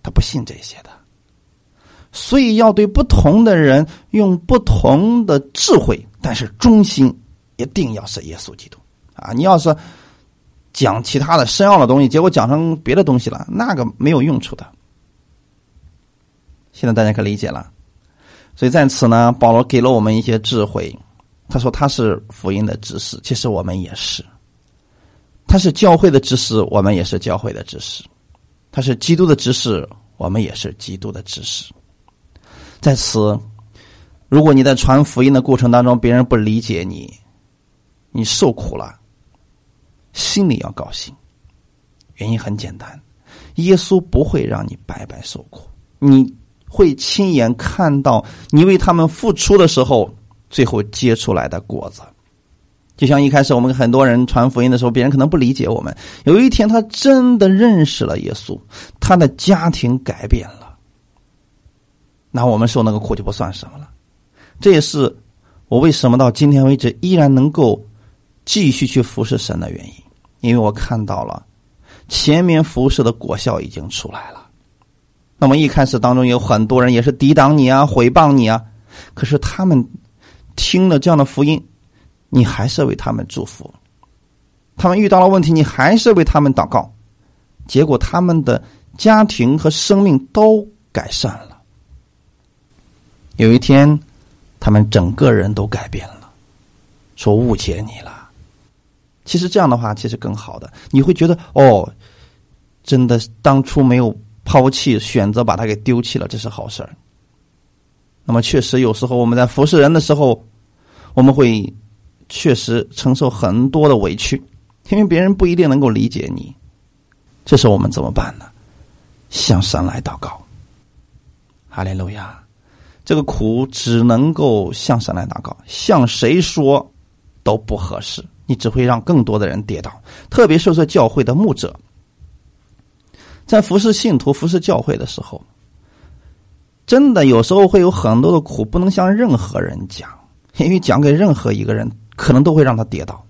他不信这些的，所以要对不同的人用不同的智慧，但是中心一定要是耶稣基督啊！你要是讲其他的深奥的东西，结果讲成别的东西了，那个没有用处的。现在大家可理解了，所以在此呢，保罗给了我们一些智慧。他说他是福音的知识，其实我们也是；他是教会的知识，我们也是教会的知识。他是基督的知识，我们也是基督的知识。在此，如果你在传福音的过程当中，别人不理解你，你受苦了，心里要高兴。原因很简单，耶稣不会让你白白受苦，你会亲眼看到你为他们付出的时候，最后结出来的果子。就像一开始我们很多人传福音的时候，别人可能不理解我们。有一天，他真的认识了耶稣，他的家庭改变了，那我们受那个苦就不算什么了。这也是我为什么到今天为止依然能够继续去服侍神的原因，因为我看到了前面服侍的果效已经出来了。那么一开始当中有很多人也是抵挡你啊，毁谤你啊，可是他们听了这样的福音。你还是为他们祝福，他们遇到了问题，你还是为他们祷告，结果他们的家庭和生命都改善了。有一天，他们整个人都改变了，说误解你了。其实这样的话，其实更好的，你会觉得哦，真的当初没有抛弃，选择把他给丢弃了，这是好事儿。那么，确实有时候我们在服侍人的时候，我们会。确实承受很多的委屈，因为别人不一定能够理解你。这时候我们怎么办呢？向神来祷告。哈利路亚！这个苦只能够向神来祷告，向谁说都不合适，你只会让更多的人跌倒。特别是在教会的牧者，在服侍信徒、服侍教会的时候，真的有时候会有很多的苦不能向任何人讲，因为讲给任何一个人。可能都会让他跌倒，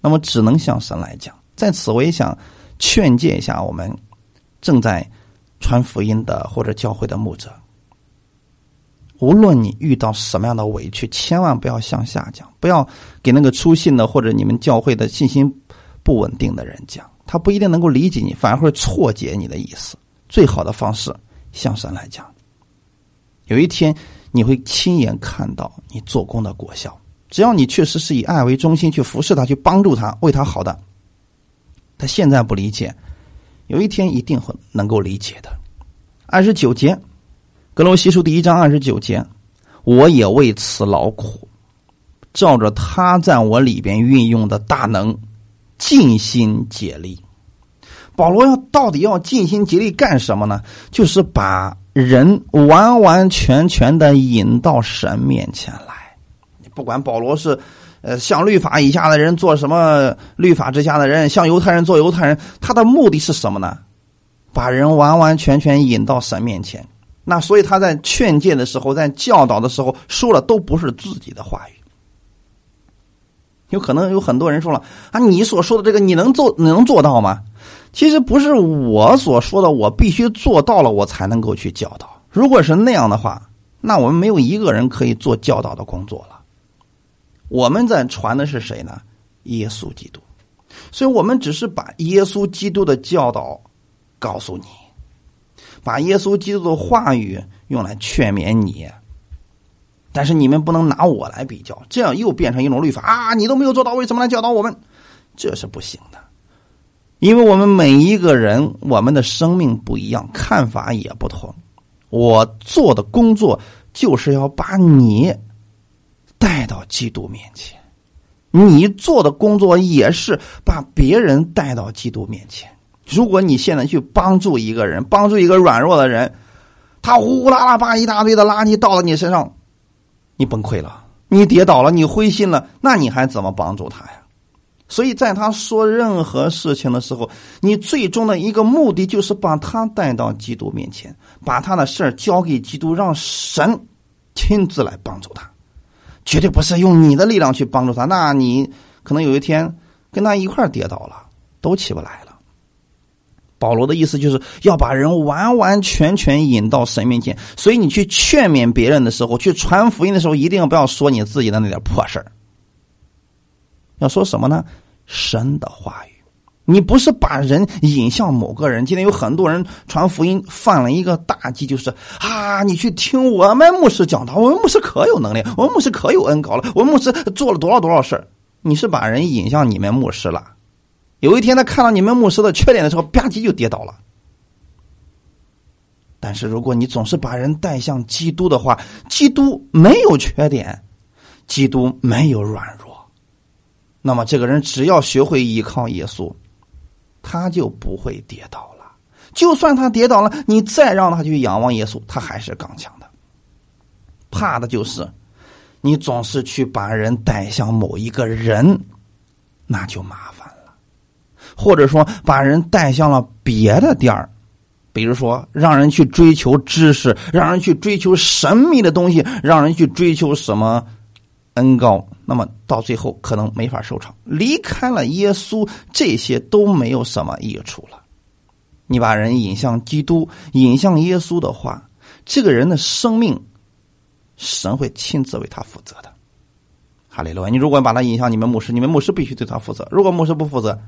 那么只能向神来讲。在此，我也想劝诫一下我们正在传福音的或者教会的牧者：无论你遇到什么样的委屈，千万不要向下讲，不要给那个出信的或者你们教会的信心不稳定的人讲，他不一定能够理解你，反而会错解你的意思。最好的方式向神来讲，有一天你会亲眼看到你做工的果效。只要你确实是以爱为中心去服侍他，去帮助他，为他好的，他现在不理解，有一天一定会能够理解的。二十九节，格罗西书第一章二十九节，我也为此劳苦，照着他在我里边运用的大能，尽心竭力。保罗要到底要尽心竭力干什么呢？就是把人完完全全的引到神面前来。不管保罗是，呃，像律法以下的人做什么，律法之下的人像犹太人做犹太人，他的目的是什么呢？把人完完全全引到神面前。那所以他在劝诫的时候，在教导的时候，说的都不是自己的话语。有可能有很多人说了啊，你所说的这个你能做能做到吗？其实不是我所说的，我必须做到了，我才能够去教导。如果是那样的话，那我们没有一个人可以做教导的工作了。我们在传的是谁呢？耶稣基督。所以我们只是把耶稣基督的教导告诉你。把耶稣基督的话语用来劝勉你，但是你们不能拿我来比较，这样又变成一种律法啊！你都没有做到，为什么来教导我们？这是不行的，因为我们每一个人，我们的生命不一样，看法也不同。我做的工作就是要把你带到基督面前，你做的工作也是把别人带到基督面前。如果你现在去帮助一个人，帮助一个软弱的人，他呼呼啦啦把一大堆的垃圾倒到你身上，你崩溃了，你跌倒了，你灰心了，那你还怎么帮助他呀？所以在他说任何事情的时候，你最终的一个目的就是把他带到基督面前，把他的事儿交给基督，让神亲自来帮助他，绝对不是用你的力量去帮助他。那你可能有一天跟他一块跌倒了，都起不来了。保罗的意思就是要把人完完全全引到神面前，所以你去劝勉别人的时候，去传福音的时候，一定不要说你自己的那点破事。要说什么呢？神的话语。你不是把人引向某个人。今天有很多人传福音犯了一个大忌，就是啊，你去听我们牧师讲道，我们牧师可有能力，我们牧师可有恩高了，我们牧师做了多少多少事你是把人引向你们牧师了。有一天，他看到你们牧师的缺点的时候，吧唧就跌倒了。但是，如果你总是把人带向基督的话，基督没有缺点，基督没有软弱，那么这个人只要学会依靠耶稣，他就不会跌倒了。就算他跌倒了，你再让他去仰望耶稣，他还是刚强的。怕的就是你总是去把人带向某一个人，那就麻烦。或者说，把人带向了别的地儿，比如说，让人去追求知识，让人去追求神秘的东西，让人去追求什么恩高，那么到最后可能没法收场。离开了耶稣，这些都没有什么益处了。你把人引向基督，引向耶稣的话，这个人的生命，神会亲自为他负责的。哈利路亚！你如果把他引向你们牧师，你们牧师必须对他负责。如果牧师不负责，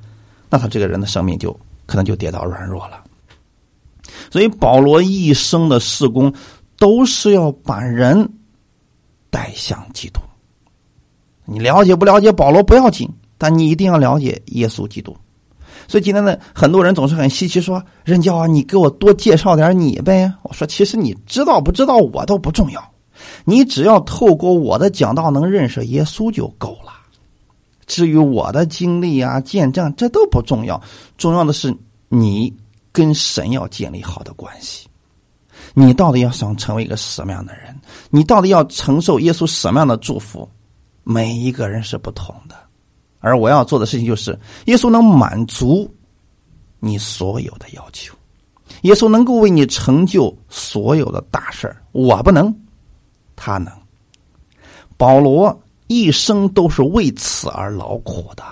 那他这个人的生命就可能就跌到软弱了，所以保罗一生的事工都是要把人带向基督。你了解不了解保罗不要紧，但你一定要了解耶稣基督。所以今天呢，很多人总是很稀奇说：“任教啊，你给我多介绍点你呗。”我说：“其实你知道不知道我都不重要，你只要透过我的讲道能认识耶稣就够了。”至于我的经历啊、见证，这都不重要，重要的是你跟神要建立好的关系。你到底要想成为一个什么样的人？你到底要承受耶稣什么样的祝福？每一个人是不同的，而我要做的事情就是，耶稣能满足你所有的要求，耶稣能够为你成就所有的大事我不能，他能。保罗。一生都是为此而劳苦的，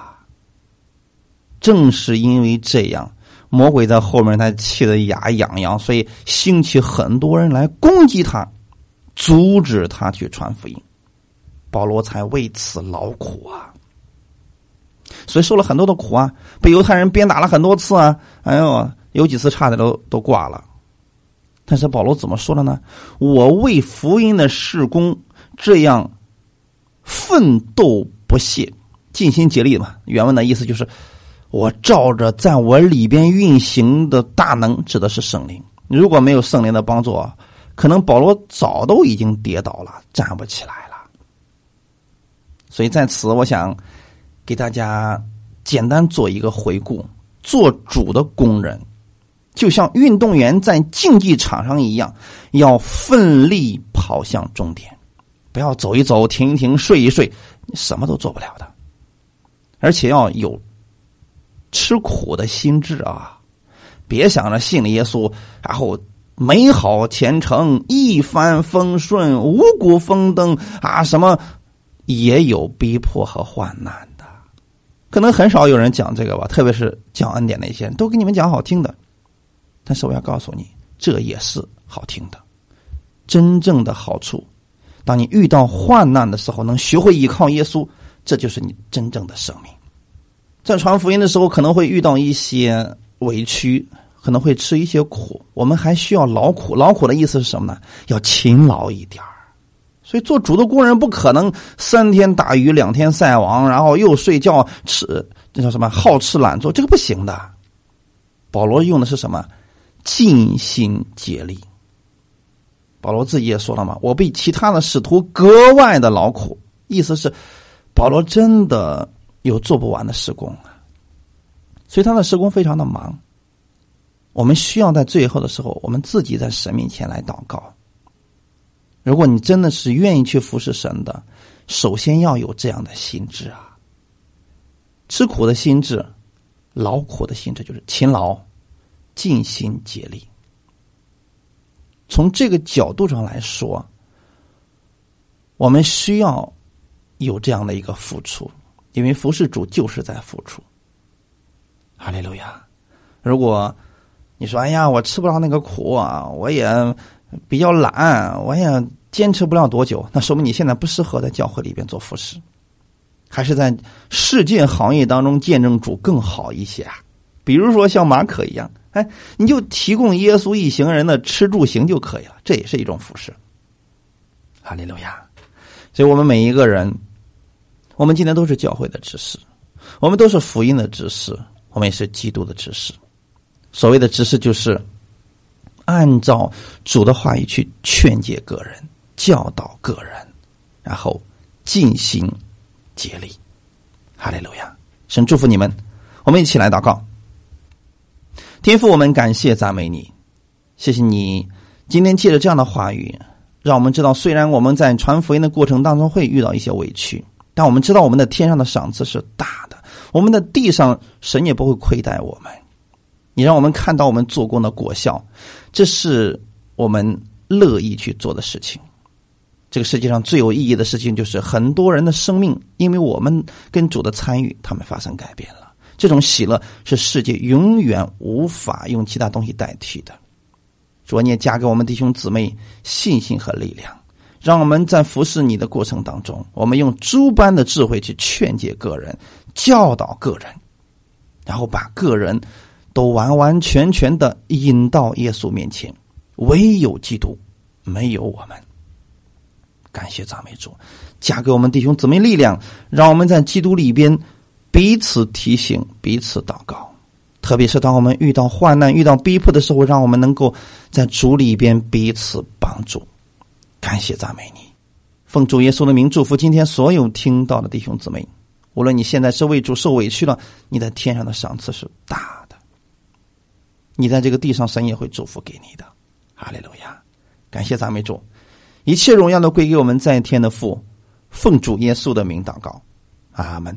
正是因为这样，魔鬼在后面他气得牙痒痒，所以兴起很多人来攻击他，阻止他去传福音，保罗才为此劳苦啊，所以受了很多的苦啊，被犹太人鞭打了很多次啊，哎呦，有几次差点都都挂了，但是保罗怎么说的呢？我为福音的事工这样。奋斗不懈，尽心竭力嘛。原文的意思就是，我照着在我里边运行的大能，指的是圣灵。如果没有圣灵的帮助，可能保罗早都已经跌倒了，站不起来了。所以在此，我想给大家简单做一个回顾：做主的工人，就像运动员在竞技场上一样，要奋力跑向终点。不要走一走，停一停，睡一睡，你什么都做不了的。而且要有吃苦的心智啊！别想着信了耶稣，然后美好前程、一帆风顺、五谷丰登啊！什么也有逼迫和患难的，可能很少有人讲这个吧。特别是讲恩典那些都给你们讲好听的，但是我要告诉你，这也是好听的。真正的好处，当你遇到患难的时候，能学会依靠耶稣，这就是你真正的生命。在传福音的时候，可能会遇到一些委屈，可能会吃一些苦。我们还需要劳苦，劳苦的意思是什么呢？要勤劳一点所以做主的工人不可能三天打鱼两天晒网，然后又睡觉吃，这叫什么？好吃懒做，这个不行的。保罗用的是什么？尽心竭力。保罗自己也说了嘛：“我比其他的使徒格外的劳苦。”意思是，保罗真的。有做不完的施工啊，所以他的施工非常的忙。我们需要在最后的时候，我们自己在神面前来祷告。如果你真的是愿意去服侍神的，首先要有这样的心智啊，吃苦的心智，劳苦的心智，就是勤劳、尽心竭力。从这个角度上来说，我们需要有这样的一个付出。因为服侍主就是在付出，哈利路亚！如果你说：“哎呀，我吃不着那个苦啊，我也比较懒，我也坚持不了多久。”那说明你现在不适合在教会里边做服侍，还是在世界行业当中见证主更好一些啊？比如说像马可一样，哎，你就提供耶稣一行人的吃住行就可以了，这也是一种服侍。哈利路亚！所以我们每一个人。我们今天都是教会的知识，我们都是福音的知识，我们也是基督的知识。所谓的知识，就是按照主的话语去劝诫个人、教导个人，然后尽心竭力。哈利路亚！神祝福你们，我们一起来祷告。天父，我们感谢赞美你，谢谢你今天借着这样的话语，让我们知道，虽然我们在传福音的过程当中会遇到一些委屈。但我们知道，我们的天上的赏赐是大的，我们的地上神也不会亏待我们。你让我们看到我们做工的果效，这是我们乐意去做的事情。这个世界上最有意义的事情，就是很多人的生命，因为我们跟主的参与，他们发生改变了。这种喜乐是世界永远无法用其他东西代替的。主，你也加给我们弟兄姊妹信心和力量。让我们在服侍你的过程当中，我们用诸般的智慧去劝诫个人、教导个人，然后把个人都完完全全的引到耶稣面前。唯有基督，没有我们。感谢赞美主，加给我们弟兄姊妹力量，让我们在基督里边彼此提醒、彼此祷告。特别是当我们遇到患难、遇到逼迫的时候，让我们能够在主里边彼此帮助。感谢赞美你，奉主耶稣的名祝福今天所有听到的弟兄姊妹。无论你现在是为主受委屈了，你在天上的赏赐是大的。你在这个地上，神也会祝福给你的。哈利路亚！感谢赞美主，一切荣耀都归给我们在天的父。奉主耶稣的名祷告，阿门。